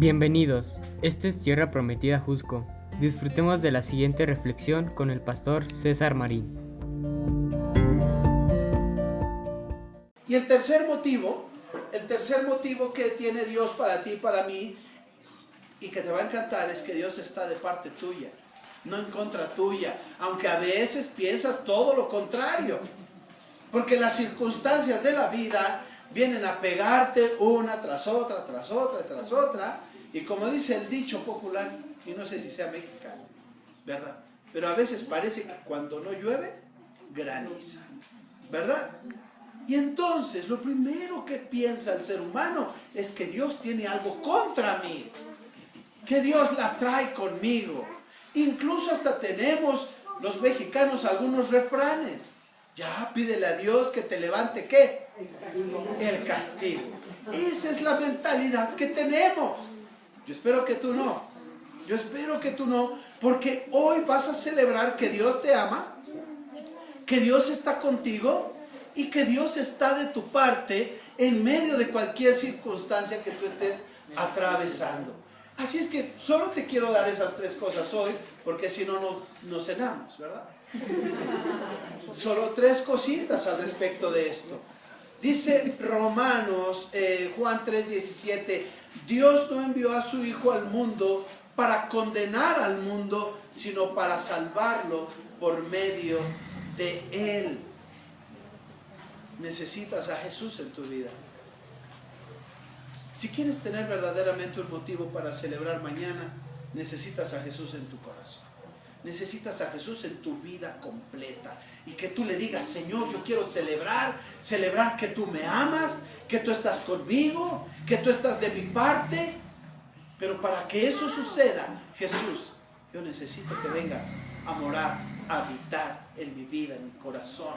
Bienvenidos, esta es Tierra Prometida Jusco. Disfrutemos de la siguiente reflexión con el pastor César Marín. Y el tercer motivo, el tercer motivo que tiene Dios para ti, para mí, y que te va a encantar es que Dios está de parte tuya, no en contra tuya, aunque a veces piensas todo lo contrario, porque las circunstancias de la vida vienen a pegarte una tras otra, tras otra, tras otra, y como dice el dicho popular, y no sé si sea mexicano, ¿verdad? Pero a veces parece que cuando no llueve, graniza, ¿verdad? Y entonces lo primero que piensa el ser humano es que Dios tiene algo contra mí, que Dios la trae conmigo. Incluso hasta tenemos los mexicanos algunos refranes. Ya pídele a Dios que te levante qué? El castigo. Esa es la mentalidad que tenemos. Yo espero que tú no. Yo espero que tú no, porque hoy vas a celebrar que Dios te ama, que Dios está contigo y que Dios está de tu parte en medio de cualquier circunstancia que tú estés atravesando. Así es que solo te quiero dar esas tres cosas hoy, porque si no, no cenamos, ¿verdad? Solo tres cositas al respecto de esto. Dice Romanos, eh, Juan 3:17, Dios no envió a su Hijo al mundo para condenar al mundo, sino para salvarlo por medio de Él. Necesitas a Jesús en tu vida. Si quieres tener verdaderamente un motivo para celebrar mañana, necesitas a Jesús en tu corazón. Necesitas a Jesús en tu vida completa. Y que tú le digas, Señor, yo quiero celebrar, celebrar que tú me amas, que tú estás conmigo, que tú estás de mi parte. Pero para que eso suceda, Jesús, yo necesito que vengas a morar, a habitar en mi vida, en mi corazón.